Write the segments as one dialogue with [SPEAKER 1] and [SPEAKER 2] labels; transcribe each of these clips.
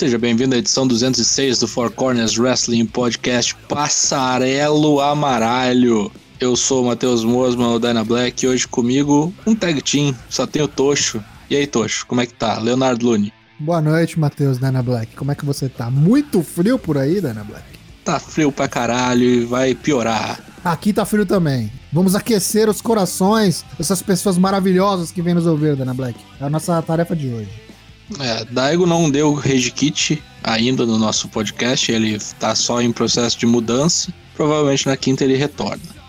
[SPEAKER 1] Seja bem-vindo à edição 206 do Four Corners Wrestling Podcast Passarelo Amaralho. Eu sou o Matheus Mosman, o Dana Black, e hoje comigo um tag team, só tem o Tocho. E aí, Tocho, como é que tá? Leonardo Lune.
[SPEAKER 2] Boa noite, Matheus Dana Black. Como é que você tá? Muito frio por aí, Dana Black?
[SPEAKER 1] Tá frio pra caralho e vai piorar.
[SPEAKER 2] Aqui tá frio também. Vamos aquecer os corações dessas pessoas maravilhosas que vêm nos ouvir, Dana Black. É a nossa tarefa de hoje.
[SPEAKER 1] É, Daigo não deu Rage Kit ainda no nosso podcast, ele tá só em processo de mudança. Provavelmente na quinta ele retorna.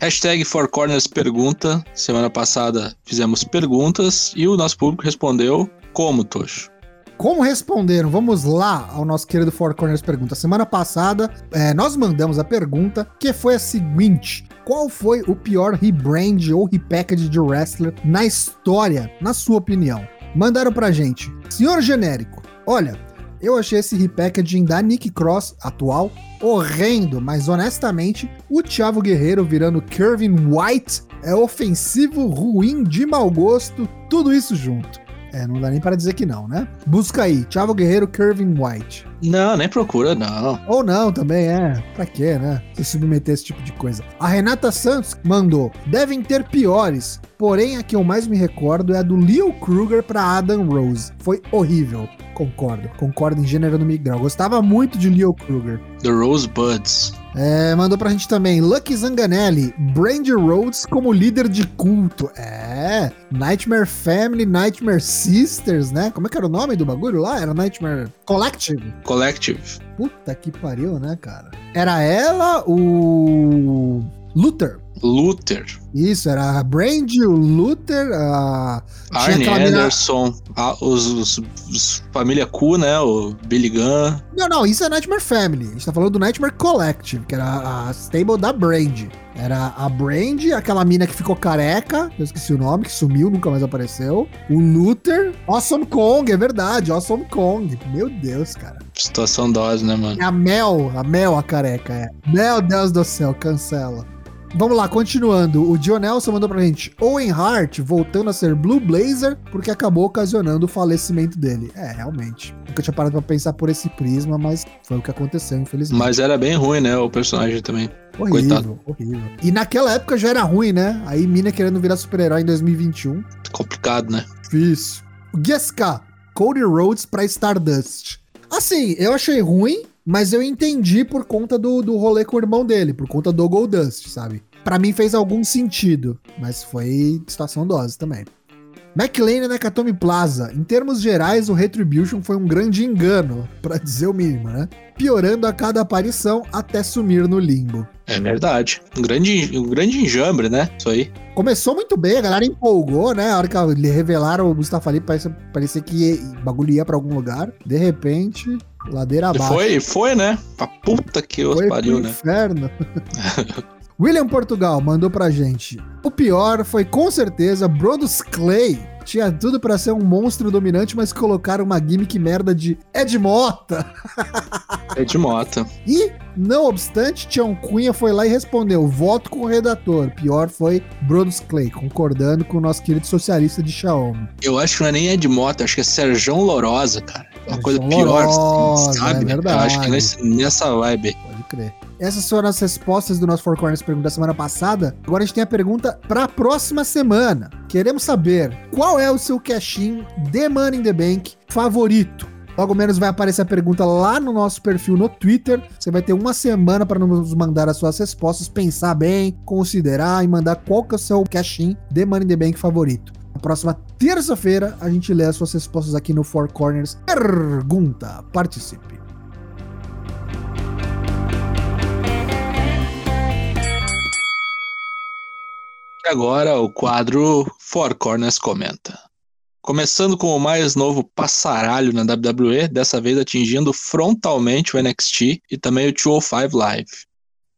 [SPEAKER 1] Hashtag Four Corners pergunta. Semana passada fizemos perguntas e o nosso público respondeu como, Tocho?
[SPEAKER 2] Como responderam? Vamos lá ao nosso querido Four Corners pergunta. Semana passada, é, nós mandamos a pergunta que foi a seguinte: qual foi o pior rebrand ou repackage de wrestler na história, na sua opinião? Mandaram pra gente. Senhor genérico, olha, eu achei esse repackaging da Nick Cross atual horrendo, mas honestamente, o Thiago Guerreiro virando Kevin White é ofensivo, ruim, de mau gosto, tudo isso junto. É, não dá nem para dizer que não, né? Busca aí, Thiago Guerreiro, Curvin White.
[SPEAKER 1] Não, nem procura, não.
[SPEAKER 2] Ou não, também é. Pra quê, né? Se submeter a esse tipo de coisa. A Renata Santos mandou: devem ter piores, porém a que eu mais me recordo é a do Leo Kruger pra Adam Rose. Foi horrível. Concordo, concordo em gênero no migral. Gostava muito de Leo Kruger.
[SPEAKER 1] The Rosebuds.
[SPEAKER 2] É, mandou pra gente também Lucky Zanganelli, Brandy Rhodes como líder de culto. É, Nightmare Family, Nightmare Sisters, né? Como é que era o nome do bagulho lá? Era Nightmare Collective.
[SPEAKER 1] Collective.
[SPEAKER 2] Puta que pariu, né, cara? Era ela, o Luther.
[SPEAKER 1] Luther.
[SPEAKER 2] Isso, era a Brandy, o Luther, a.
[SPEAKER 1] Arnie Anderson, a, os, os, os, Família Q, né? O Billy Gunn.
[SPEAKER 2] Não, não, isso é Nightmare Family. A gente tá falando do Nightmare Collective, que era a, a stable da Brandy. Era a Brandy, aquela mina que ficou careca, eu esqueci o nome, que sumiu, nunca mais apareceu. O Luther, Awesome Kong, é verdade, Awesome Kong. Meu Deus, cara.
[SPEAKER 1] Situação dose, né, mano?
[SPEAKER 2] É a Mel, a Mel a careca, é. Meu Deus do céu, cancela. Vamos lá, continuando. O John Nelson mandou pra gente Owen Hart voltando a ser Blue Blazer porque acabou ocasionando o falecimento dele. É, realmente. Nunca tinha parado pra pensar por esse prisma, mas foi o que aconteceu, infelizmente.
[SPEAKER 1] Mas era bem ruim, né? O personagem também.
[SPEAKER 2] Horrível, Coitado. horrível. E naquela época já era ruim, né? Aí Mina querendo virar super-herói em 2021.
[SPEAKER 1] Complicado, né?
[SPEAKER 2] Isso. Guesca, Cody Rhodes pra Stardust. Assim, eu achei ruim, mas eu entendi por conta do, do rolê com o irmão dele, por conta do Goldust, sabe? Para mim fez algum sentido, mas foi situação dose também. McLean Nakatomi Plaza. Em termos gerais, o Retribution foi um grande engano, para dizer o mínimo, né? Piorando a cada aparição até sumir no limbo.
[SPEAKER 1] É verdade. Um grande, um grande enjambre, né? Isso aí.
[SPEAKER 2] Começou muito bem, a galera empolgou, né? A hora que revelaram o Mustafa Ali, parecia, parecia que o bagulho ia pra algum lugar. De repente, ladeira abaixo.
[SPEAKER 1] Foi, foi, né? Pra puta que os pariu, né?
[SPEAKER 2] inferno. William Portugal mandou pra gente. O pior foi com certeza Brodus Clay. Tinha tudo para ser um monstro dominante, mas colocaram uma gimmick merda de Ed Mota.
[SPEAKER 1] Ed Mota.
[SPEAKER 2] E, não obstante, Tião Cunha foi lá e respondeu: voto com o redator. Pior foi Brodus Clay, concordando com o nosso querido socialista de Xiaomi.
[SPEAKER 1] Eu acho que não é nem Ed Mota, acho que é Serjão Lorosa, cara. Uma coisa
[SPEAKER 2] pior,
[SPEAKER 1] assim, sabe? É verdade. Eu acho que nesse, nessa vibe.
[SPEAKER 2] Pode crer. Essas foram as respostas do nosso Four Corners pergunta da semana passada. Agora a gente tem a pergunta para a próxima semana. Queremos saber qual é o seu cash-in de Money in the Bank favorito. Logo menos vai aparecer a pergunta lá no nosso perfil no Twitter. Você vai ter uma semana para nos mandar as suas respostas, pensar bem, considerar e mandar qual que é o seu cash-in de Money in the Bank favorito. Na próxima terça-feira a gente lê as suas respostas aqui no Four Corners. Pergunta, participe.
[SPEAKER 1] agora o quadro Four Corners Comenta. Começando com o mais novo passaralho na WWE, dessa vez atingindo frontalmente o NXT e também o 205 Live.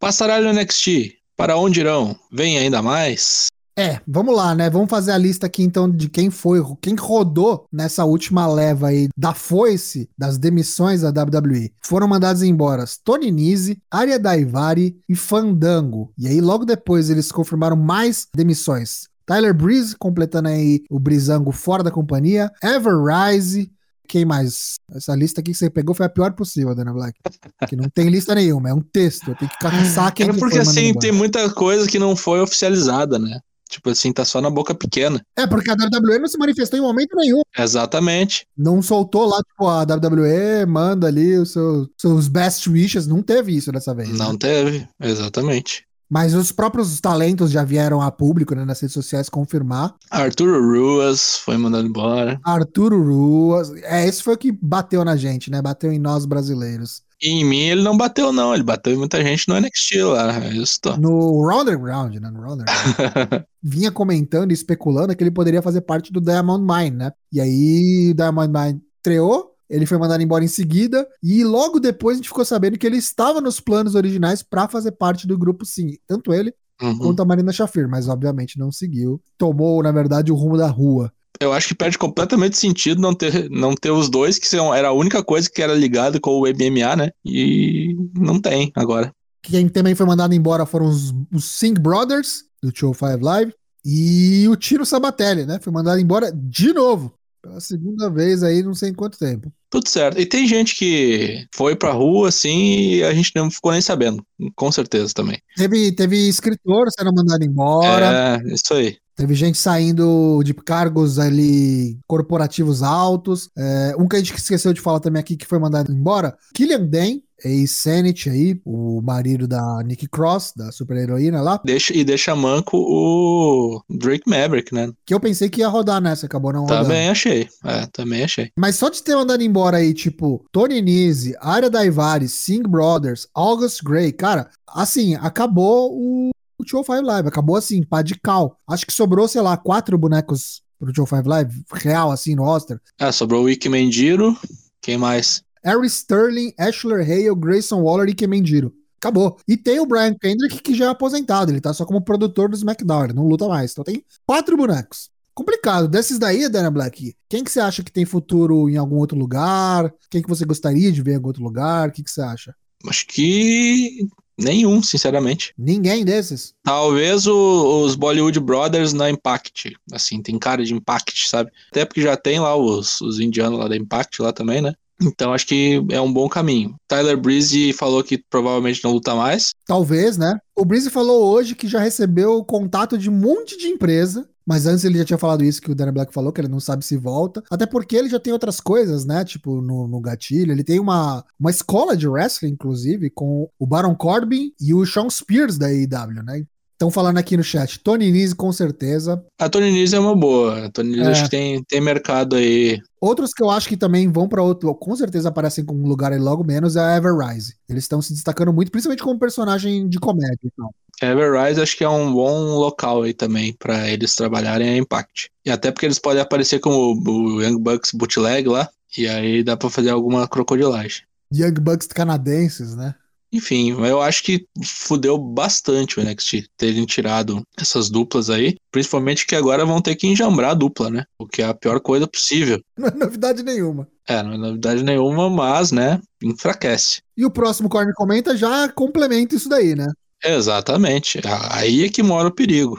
[SPEAKER 1] Passaralho NXT, para onde irão? Vem ainda mais?
[SPEAKER 2] É, vamos lá, né? Vamos fazer a lista aqui então de quem foi, quem rodou nessa última leva aí da foice das demissões da WWE. Foram mandados embora Tony Nese, Arya Daivari e Fandango. E aí logo depois eles confirmaram mais demissões. Tyler Breeze completando aí o Brizango fora da companhia, Ever Rise, quem mais? Essa lista aqui que você pegou foi a pior possível, Dana Black. Que não tem lista nenhuma, é um texto. Eu tenho que caçar quem
[SPEAKER 1] É
[SPEAKER 2] que
[SPEAKER 1] porque assim, tem muita coisa que não foi oficializada, né? Tipo assim, tá só na boca pequena.
[SPEAKER 2] É, porque a WWE não se manifestou em momento nenhum.
[SPEAKER 1] Exatamente.
[SPEAKER 2] Não soltou lá, tipo, a WWE manda ali os seus, seus best wishes. Não teve isso dessa vez.
[SPEAKER 1] Não
[SPEAKER 2] né?
[SPEAKER 1] teve, exatamente.
[SPEAKER 2] Mas os próprios talentos já vieram a público, né, nas redes sociais confirmar.
[SPEAKER 1] Arturo Ruas foi mandado embora.
[SPEAKER 2] Arturo Ruas. É, esse foi o que bateu na gente, né? Bateu em nós brasileiros.
[SPEAKER 1] E em mim ele não bateu, não. Ele bateu em muita gente no NXT lá. É tô.
[SPEAKER 2] No Raw Underground, né? No Raw Underground. vinha comentando e especulando que ele poderia fazer parte do Diamond Mine, né? E aí o Diamond Mine estreou, ele foi mandado embora em seguida, e logo depois a gente ficou sabendo que ele estava nos planos originais para fazer parte do grupo, sim. Tanto ele
[SPEAKER 1] Uhum.
[SPEAKER 2] quanto a Marina Shafir, mas obviamente não seguiu. Tomou, na verdade, o rumo da rua.
[SPEAKER 1] Eu acho que perde completamente sentido não ter, não ter os dois, que são, era a única coisa que era ligada com o MMA, né? E não tem agora.
[SPEAKER 2] Quem também foi mandado embora foram os, os Singh Brothers, do Show 5 Live, e o Tiro Sabatelli, né? Foi mandado embora de novo. Pela segunda vez aí, não sei em quanto tempo.
[SPEAKER 1] Tudo certo. E tem gente que foi pra rua, assim, e a gente não ficou nem sabendo. Com certeza também.
[SPEAKER 2] Teve, teve escritor sendo mandado embora.
[SPEAKER 1] É, isso aí.
[SPEAKER 2] Teve gente saindo de cargos ali corporativos altos. É, um que a gente esqueceu de falar também aqui que foi mandado embora, Killian Dane, ex-Senate aí, o marido da Nikki Cross, da super-heroína lá,
[SPEAKER 1] Deixa, e deixa manco o Drake Maverick, né?
[SPEAKER 2] que eu pensei que ia rodar nessa, acabou não rodando.
[SPEAKER 1] Também achei. É, também achei.
[SPEAKER 2] Mas só de ter mandado embora aí, tipo, Tony Nese, Arya Daivari, Singh Brothers, August Gray, cara, assim, acabou o, o Show 5 Live, acabou assim, pá de cal. Acho que sobrou, sei lá, quatro bonecos pro Show 5 Live, real, assim, no roster.
[SPEAKER 1] Ah, sobrou o Ike Mendiro. Quem mais?
[SPEAKER 2] Harry Sterling, Ashler Hale, Grayson Waller e Kemendiro. Acabou. E tem o Brian Kendrick, que já é aposentado. Ele tá só como produtor do SmackDown, ele não luta mais. Então tem quatro bonecos. Complicado. Desses daí, Dana Black, quem que você acha que tem futuro em algum outro lugar? Quem que você gostaria de ver em algum outro lugar? O que, que você acha?
[SPEAKER 1] Acho que nenhum, sinceramente.
[SPEAKER 2] Ninguém desses?
[SPEAKER 1] Talvez o- os Bollywood Brothers na Impact. Assim, tem cara de Impact, sabe? Até porque já tem lá os, os indianos lá da Impact lá também, né? Então acho que é um bom caminho. Tyler Breeze falou que provavelmente não luta mais.
[SPEAKER 2] Talvez, né? O Breeze falou hoje que já recebeu contato de um monte de empresa. Mas antes ele já tinha falado isso que o Dana Black falou, que ele não sabe se volta. Até porque ele já tem outras coisas, né? Tipo, no, no gatilho. Ele tem uma, uma escola de wrestling, inclusive, com o Baron Corbin e o Sean Spears da AEW, né? Estão falando aqui no chat. Tony Nese, com certeza.
[SPEAKER 1] A Tony Nese é uma boa. A Tony Nese
[SPEAKER 2] É.
[SPEAKER 1] acho que tem, tem mercado aí.
[SPEAKER 2] Outros que eu acho que também vão pra outro, com certeza aparecem com um lugar aí logo menos, é a Everrise. Eles estão se destacando muito, principalmente como personagem de comédia. Então.
[SPEAKER 1] Everrise acho que é um bom local aí também pra eles trabalharem a Impact. E até porque eles podem aparecer como o, o Young Bucks bootleg lá. E aí dá pra fazer alguma crocodilagem.
[SPEAKER 2] Young Bucks canadenses, né?
[SPEAKER 1] Enfim, eu acho que fudeu bastante o NXT terem tirado essas duplas aí. Principalmente que agora vão ter que enjambrar a dupla, né? O que é a pior coisa possível.
[SPEAKER 2] Não é novidade nenhuma.
[SPEAKER 1] É, não é novidade nenhuma, mas, né, enfraquece.
[SPEAKER 2] E o próximo Corner Comenta já complementa isso daí, né?
[SPEAKER 1] Exatamente. Aí é que mora o perigo.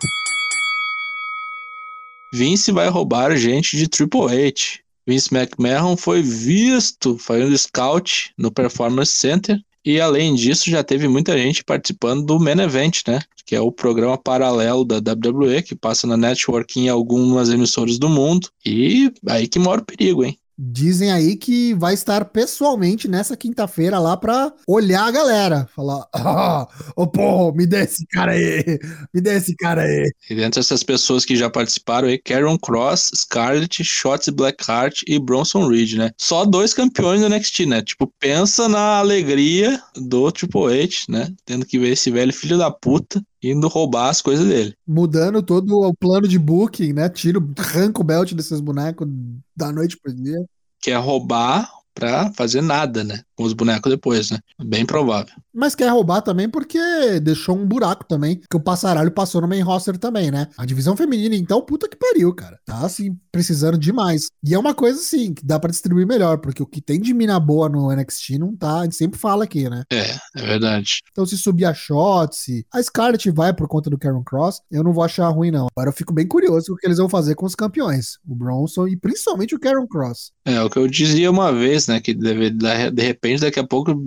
[SPEAKER 1] Vince vai roubar gente de Triple H. Vince McMahon foi visto fazendo scout no Performance Center. E além disso, já teve muita gente participando do Main Event, né? Que é o programa paralelo da WWE, que passa na network em algumas emissoras do mundo. E aí que mora o perigo, hein?
[SPEAKER 2] Dizem aí que vai estar pessoalmente nessa quinta-feira lá pra olhar a galera. Falar, ah, ô pô, me dê esse cara aí, me dê esse cara aí.
[SPEAKER 1] E dentre essas pessoas que já participaram aí, Karen Cross, Scarlett, Shotzi Blackheart e Bronson Reed, né? Só dois campeões do NXT, né? Tipo, pensa na alegria do Triple H, né? Tendo que ver esse velho filho da puta indo roubar as coisas dele.
[SPEAKER 2] Mudando todo o plano de booking, né? Tira, arranca o belt desses bonecos da noite pro dia.
[SPEAKER 1] Quer roubar pra fazer nada, né? Com os bonecos depois, né? Bem provável.
[SPEAKER 2] Mas quer roubar também porque deixou um buraco também, que o Passaralho passou no main roster também, né? A divisão feminina, então, puta que pariu, cara. Tá, assim, precisando demais. E é uma coisa, assim, que dá pra distribuir melhor, porque o que tem de mina boa no NXT não tá, a gente sempre fala aqui, né?
[SPEAKER 1] É, é verdade.
[SPEAKER 2] Então, se subir a Shotzi, a Scarlett vai por conta do Karen Cross, eu não vou achar ruim, não. Agora eu fico bem curioso o que eles vão fazer com os campeões, o Bronson e principalmente o Karen Cross.
[SPEAKER 1] É, o que eu dizia uma vez, né? Que deve, de repente, daqui a pouco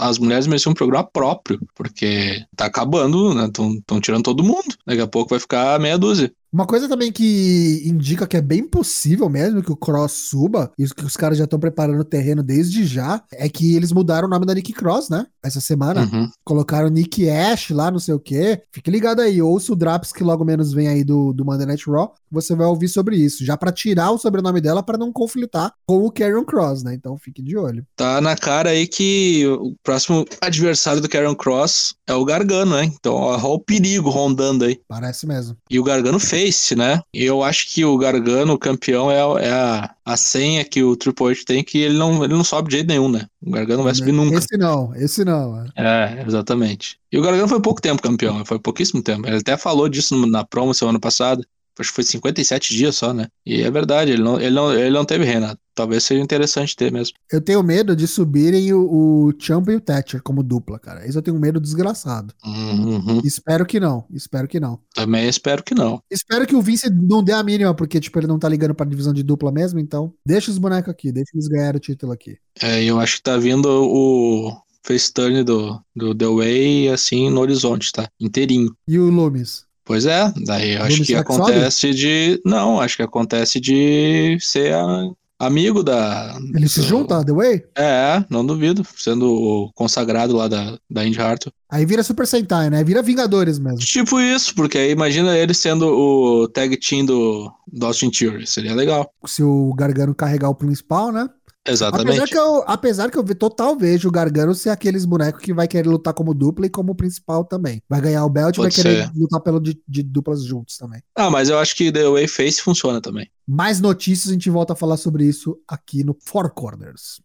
[SPEAKER 1] as mulheres mereciam um programa próprio, porque tá acabando, né? Estão tirando todo mundo. Daqui a pouco vai ficar meia dúzia.
[SPEAKER 2] Uma coisa também que indica que é bem possível mesmo que o Cross suba, e que os caras já estão preparando o terreno desde já, é que eles mudaram o nome da Nick Cross, né? Essa semana. Uhum. Colocaram Nick Ash lá, não sei o quê. Fique ligado aí, ouça o Draps que logo menos vem aí do, do Monday Night Raw, você vai ouvir sobre isso. Já para tirar o sobrenome dela para não conflitar com o Karen Cross, né? Então fique de olho.
[SPEAKER 1] Tá na cara aí que o próximo adversário do Karen Cross é o Gargano, né? Então, olha o perigo rondando aí.
[SPEAKER 2] Parece mesmo.
[SPEAKER 1] E o Gargano face, né? Eu acho que o Gargano, o campeão, é, é a, a senha que o Triple H tem que ele não, ele não sobe de jeito nenhum, né? O Gargano não vai subir nunca.
[SPEAKER 2] Esse não, esse não.
[SPEAKER 1] É, exatamente. E o Gargano foi pouco tempo campeão, foi pouquíssimo tempo. Ele até falou disso na promo semana passada acho que foi 57 dias só, né? E é verdade, ele não, ele não, ele não teve rena. Talvez seja interessante ter mesmo.
[SPEAKER 2] Eu tenho medo de subirem o, o Champ e o Thatcher como dupla, cara. Isso eu tenho medo desgraçado.
[SPEAKER 1] Uhum.
[SPEAKER 2] Espero que não. Espero que não.
[SPEAKER 1] Também espero que não.
[SPEAKER 2] Espero que o Vince não dê a mínima, porque, tipo, ele não tá ligando pra divisão de dupla mesmo, então deixa os bonecos aqui, deixa eles ganhar o título aqui.
[SPEAKER 1] É, eu acho que tá vindo o face turn do, do The Way, assim, no horizonte, tá? Inteirinho.
[SPEAKER 2] E o Loomis?
[SPEAKER 1] Pois é, daí eu acho que acontece de. Não, acho que acontece de ser a... amigo da.
[SPEAKER 2] Ele se junta, The Way?
[SPEAKER 1] É, não duvido, sendo o consagrado lá da, da Indy Hartwell.
[SPEAKER 2] Aí vira Super Sentai, né? Vira Vingadores mesmo.
[SPEAKER 1] Tipo isso, porque aí imagina ele sendo o tag team do, do Austin Theory, seria legal.
[SPEAKER 2] Se o Gargano carregar o principal, né?
[SPEAKER 1] Exatamente.
[SPEAKER 2] Apesar que, eu, apesar que eu total vejo o Gargano ser aqueles bonecos que vai querer lutar como dupla e como principal também. Vai ganhar o belt e vai querer ser. lutar pelo de, de, duplas juntos também.
[SPEAKER 1] Ah, mas eu acho que The Way Face funciona também.
[SPEAKER 2] Mais notícias, a gente volta a falar sobre isso aqui no Four Corners.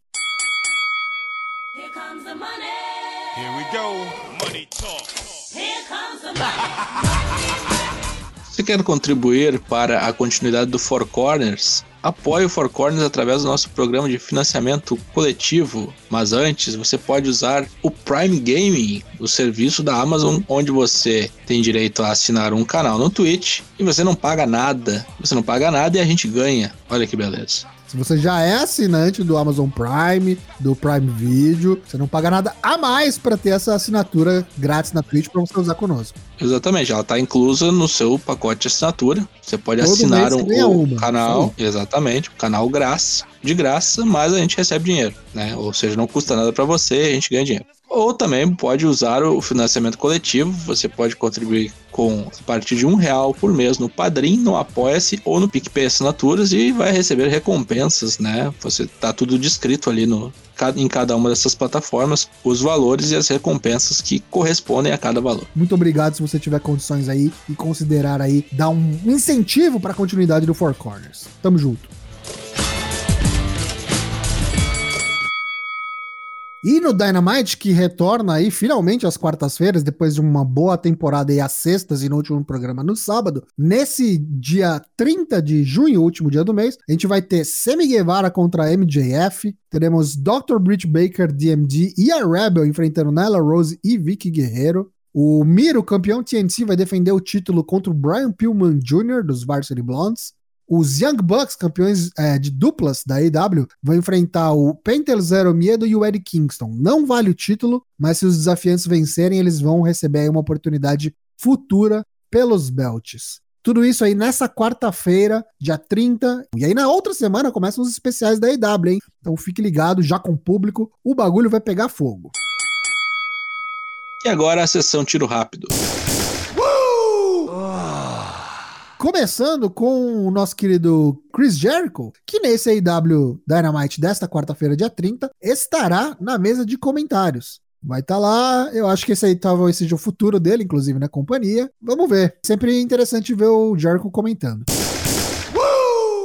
[SPEAKER 2] Here comes the money. Here we go. Money talk.
[SPEAKER 1] Here comes the money. Quer contribuir para a continuidade do Four Corners, apoie o Four Corners através do nosso programa de financiamento coletivo. Mas antes, você pode usar o Prime Gaming, o serviço da Amazon, onde você tem direito a assinar um canal no Twitch e você não paga nada. Você não paga nada e a gente ganha. Olha que beleza.
[SPEAKER 2] Se você já é assinante do Amazon Prime, do Prime Video, você não paga nada a mais para ter essa assinatura grátis na Twitch para você usar conosco.
[SPEAKER 1] Exatamente, ela está inclusa no seu pacote de assinatura. Você pode Todo assinar o canal, Sim. exatamente, o canal graça, de graça, mas a gente recebe dinheiro, né? Ou seja, não custa nada para você, a gente ganha dinheiro. Ou também pode usar o financiamento coletivo. Você pode contribuir com a partir de um real por mês no Padrim, no Apoia-se ou no PicPay Assinaturas e vai receber recompensas, né? Você tá tudo descrito ali no, em cada uma dessas plataformas os valores e as recompensas que correspondem a cada valor.
[SPEAKER 2] Muito obrigado se você tiver condições aí e considerar aí dar um incentivo para a continuidade do Four Corners. Tamo junto. E no Dynamite, que retorna aí finalmente às quartas-feiras, depois de uma boa temporada e às sextas e no último programa no sábado, nesse dia 30 de junho, último dia do mês, a gente vai ter Semi Guevara contra MJF, teremos Dr. Britt Baker, DMD e a Rebel enfrentando Nyla Rose e Vicky Guerreiro. O Miro, campeão TNC, vai defender o título contra o Brian Pillman Jr. dos Varsity Blondes. Os Young Bucks, campeões é, de duplas da AEW, vão enfrentar o Pentel Zero Miedo e o Eddie Kingston. Não vale o título, mas se os desafiantes vencerem, eles vão receber uma oportunidade futura pelos belts. Tudo isso aí nessa quarta-feira, dia 30. E aí na outra semana começam os especiais da AEW, hein? Então fique ligado, já com o público, o bagulho vai pegar fogo.
[SPEAKER 1] E agora a sessão tiro rápido.
[SPEAKER 2] Começando com o nosso querido Chris Jericho, que nesse AEW Dynamite desta quarta-feira, dia 30, estará na mesa de comentários. Vai estar tá lá, eu acho que esse aí talvez seja o futuro dele, inclusive na companhia. Vamos ver. Sempre interessante ver o Jericho comentando.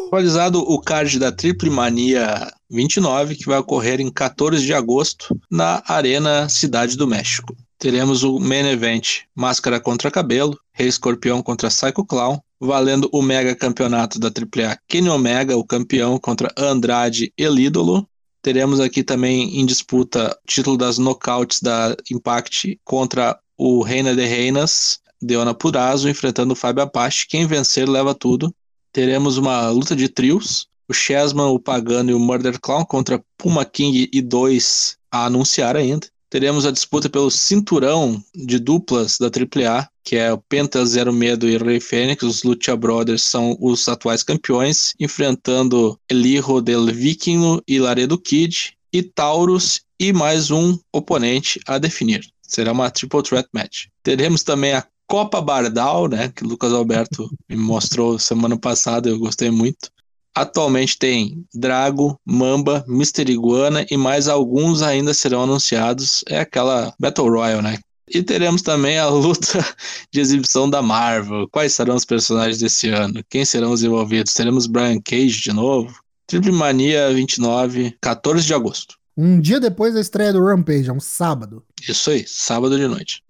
[SPEAKER 1] Atualizado o card da Triple Mania 29, que vai ocorrer em 14 de agosto na Arena Cidade do México. Teremos o main event Máscara contra Cabelo, Rei Escorpião contra Psycho Clown, valendo o mega campeonato da AAA Kenny Omega, o campeão contra Andrade Elídolo. Teremos aqui também em disputa o título das knockouts da Impact contra o Reina de Reinas, Deona Purazo, enfrentando o Fábio Apache. Quem vencer leva tudo. Teremos uma luta de trios, o Chessman, o Pagano e o Murder Clown contra Puma King e dois a anunciar ainda. Teremos a disputa pelo cinturão de duplas da AAA, que é o Penta Zero Medo e Rei Fênix. Os Lucha Brothers são os atuais campeões, enfrentando Elijo del Vikingo e Laredo Kid, e Taurus e mais um oponente a definir. Será uma triple threat match. Teremos também a Copa Bardal, né, que o Lucas Alberto me mostrou semana passada, eu gostei muito. Atualmente tem Drago, Mamba, Mister Iguana e mais alguns ainda serão anunciados. É aquela Battle Royale, né? E teremos também a luta de exibição da Marvel. Quais serão os personagens desse ano? Quem serão os envolvidos? Teremos Brian Cage de novo? Triple Mania 29, 14 de agosto.
[SPEAKER 2] Um dia depois da estreia do Rampage, é um sábado.
[SPEAKER 1] Isso aí, sábado de noite.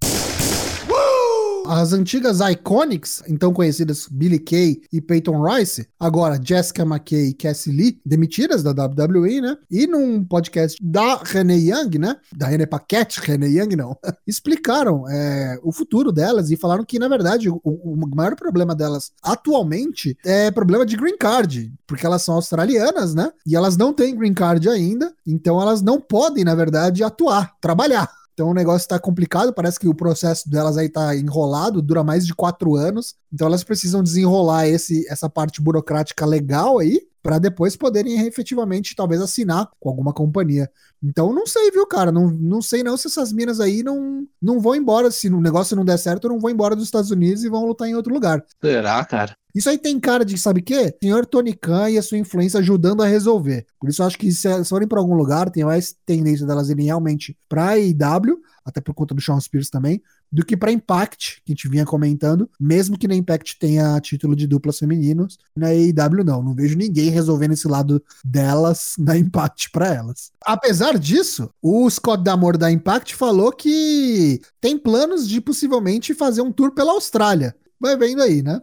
[SPEAKER 2] As antigas Iconics, então conhecidas Billy Kay e Peyton Rice, agora Jessica McKay e Cassie Lee, demitidas da WWE, né? E num podcast da Renee Young, né? Da René Paquette, Renee Young não, explicaram é, o futuro delas e falaram que, na verdade, o, o maior problema delas atualmente é problema de green card, porque elas são australianas, né? E elas não têm green card ainda, então elas não podem, na verdade, atuar, trabalhar. Então o negócio está complicado, parece que o processo delas aí está enrolado, dura mais de quatro anos. Então elas precisam desenrolar esse, essa parte burocrática legal aí para depois poderem efetivamente talvez assinar com alguma companhia. Então não sei, viu, cara? Não, não sei não se essas minas aí não, não vão embora. Se o negócio não der certo, não vão embora dos Estados Unidos e vão lutar em outro lugar.
[SPEAKER 1] Será, cara?
[SPEAKER 2] Isso aí tem cara de, sabe o quê? Senhor Tony Khan e a sua influência ajudando a resolver. Por isso eu acho que se forem para algum lugar, tem mais tendência delas irem realmente pra AEW, até por conta do Sean Spears também, do que para Impact, que a gente vinha comentando, mesmo que na Impact tenha título de duplas femininos, na AEW não, não vejo ninguém resolvendo esse lado delas na Impact para elas. Apesar disso, o Scott Damore da Impact falou que tem planos de possivelmente fazer um tour pela Austrália. Vai vendo aí, né?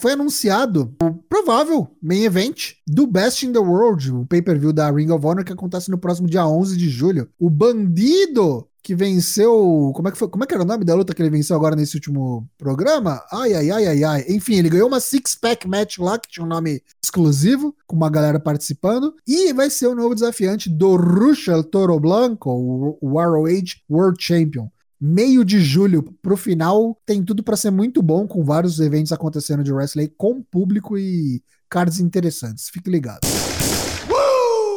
[SPEAKER 2] Foi anunciado o provável main event do Best in the World, o pay-per-view da Ring of Honor que acontece no próximo dia 11 de julho. O bandido que venceu. Como é que foi? Como é que era o nome da luta que ele venceu agora nesse último programa? Ai, ai, ai, ai, ai. Enfim, ele ganhou uma six-pack match lá, que tinha um nome exclusivo, com uma galera participando. E vai ser o novo desafiante do Rushel Toro Blanco, o ROH World Champion meio de julho pro final tem tudo para ser muito bom, com vários eventos acontecendo de wrestling com público e cards interessantes. Fique ligado.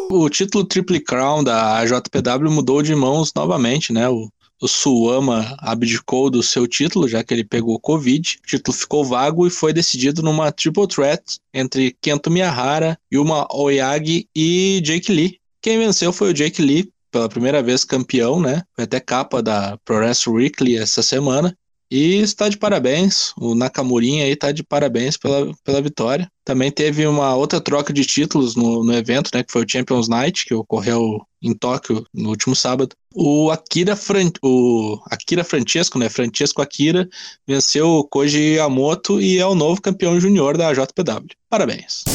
[SPEAKER 1] O título Triple Crown da JPW mudou de mãos novamente, né? O, o Suama abdicou do seu título, já que ele pegou Covid. O título ficou vago e foi decidido numa triple threat entre Kento Miyahara, Yuma Oyagi e Jake Lee. Quem venceu foi o Jake Lee pela primeira vez campeão, né? Foi até capa da Pro Wrestling Weekly essa semana. E está de parabéns, o Nakamurinha aí está de parabéns pela, pela vitória. Também teve uma outra troca de títulos no, no evento, né, que foi o Champions Night, que ocorreu em Tóquio no último sábado. O Akira, Fran, o Akira Francesco, né, Francesco Akira, venceu o Koji Yamoto e é o novo campeão júnior da JPW. Parabéns.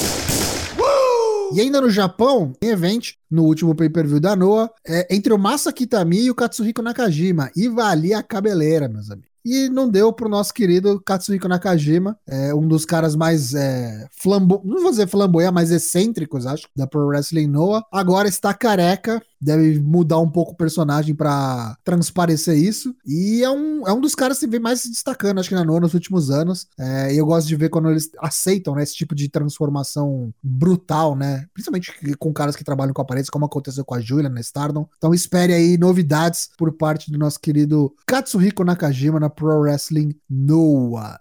[SPEAKER 2] E ainda no Japão, tem evento no último pay-per-view da Noah, é, entre o Masa Kitami e o Katsuhiko Nakajima. E valia a cabeleira, meus amigos. E não deu pro nosso querido Katsuhiko Nakajima, é, um dos caras mais é, flambo... não vou dizer flamboyant, mais excêntricos, acho, da Pro Wrestling Noah. Agora está careca, deve mudar um pouco o personagem para transparecer isso. E é um, é um dos caras que vem mais se destacando, acho que na Noah nos últimos anos. É, e eu gosto de ver quando eles aceitam né, esse tipo de transformação brutal, né? Principalmente com caras que trabalham com aparelhos, como aconteceu com a Julia na Stardom. Então espere aí novidades por parte do nosso querido Katsuhiko Nakajima na Pro Wrestling Noah.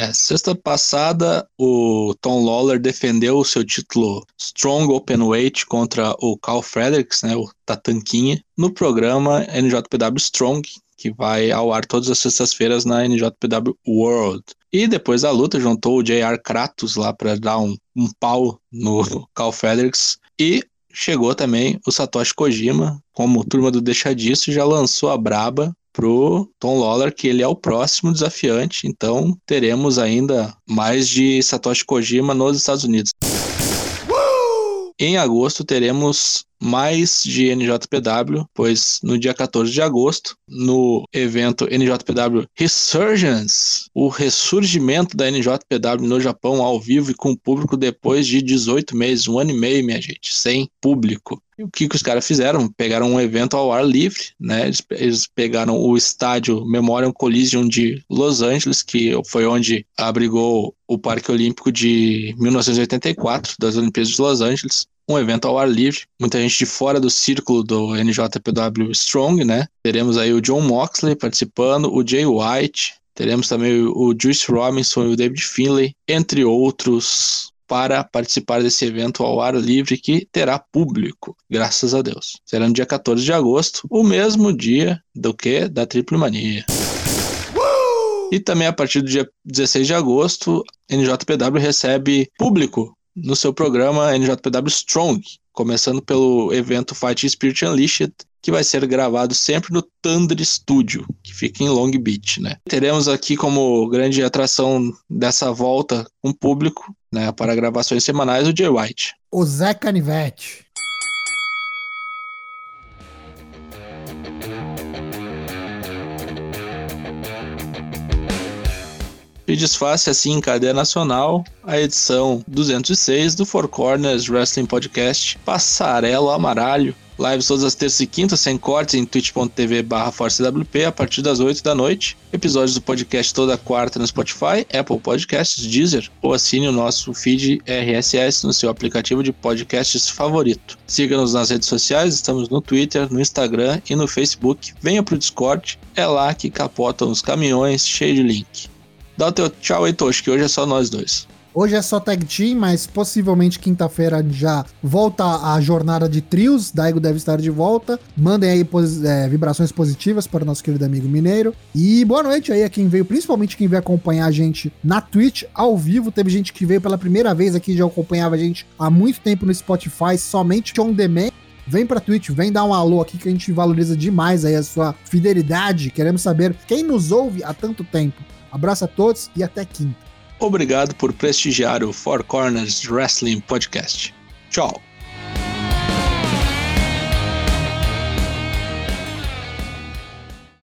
[SPEAKER 1] É, sexta passada, o Tom Lawler defendeu o seu título Strong Openweight contra o Carl Fredericks, né, o Tatanquinha, no programa NJPW Strong, que vai ao ar todas as sextas-feiras na NJPW World. E depois da luta, juntou o J.R. Kratos lá para dar um, um pau no Cal Fredericks. E chegou também o Satoshi Kojima, como turma do Deixa Disso, já lançou a braba pro Tom Lawler, que ele é o próximo desafiante. Então teremos ainda mais de Satoshi Kojima nos Estados Unidos. Em agosto teremos mais de NJPW, pois no dia 14 de agosto, no evento NJPW Resurgence, o ressurgimento da NJPW no Japão ao vivo e com público depois de 18 meses, um ano e meio, minha gente, sem público. O que, que os caras fizeram? Pegaram um evento ao ar livre, né? Eles, eles pegaram o estádio Memorial Coliseum de Los Angeles, que foi onde abrigou o Parque Olímpico de 1984, das Olimpíadas de Los Angeles um evento ao ar livre, muita gente de fora do círculo do NJPW Strong, né? Teremos aí o John Moxley participando, o Jay White, teremos também o Juice Robinson e o David Finlay, entre outros, para participar desse evento ao ar livre que terá público, graças a Deus. Será no dia 14 de agosto, o mesmo dia do que da Triple Mania. E também a partir do dia 16 de agosto, NJPW recebe público no seu programa NJPW Strong, começando pelo evento Fight Spirit Unleashed, que vai ser gravado sempre no Thunder Studio, que fica em Long Beach, né? Teremos aqui como grande atração dessa volta com público, né, para gravações semanais, o Jay White.
[SPEAKER 2] O Zé Canivete.
[SPEAKER 1] e desface assim em cadeia nacional a edição 206 do Four Corners Wrestling Podcast Passarelo Amaralho. Lives todas as terças e quintas, sem cortes, em twitch.tv barra ForceWP, a partir das 8 da noite. Episódios do podcast toda quarta no Spotify, Apple Podcasts, Deezer, ou assine o nosso feed RSS no seu aplicativo de podcasts favorito. Siga-nos nas redes sociais, estamos no Twitter, no Instagram e no Facebook. Venha pro Discord, é lá que capotam os caminhões, cheio de link. Dá o teu tchau aí, Tosh, que hoje é só nós dois.
[SPEAKER 2] Hoje é só tag team, mas possivelmente quinta-feira já volta a jornada de trios. Daigo deve estar de volta. Mandem aí é, vibrações positivas para o nosso querido amigo Mineiro. E boa noite aí a quem veio, principalmente quem veio acompanhar a gente na Twitch ao vivo. Teve gente que veio pela primeira vez aqui, já acompanhava a gente há muito tempo no Spotify, somente on demand vem pra Twitch, vem dar um alô aqui que a gente valoriza demais aí a sua fidelidade. Queremos saber quem nos ouve há tanto tempo. Abraço a todos e até quinta.
[SPEAKER 1] Obrigado por prestigiar o Four Corners Wrestling Podcast. Tchau.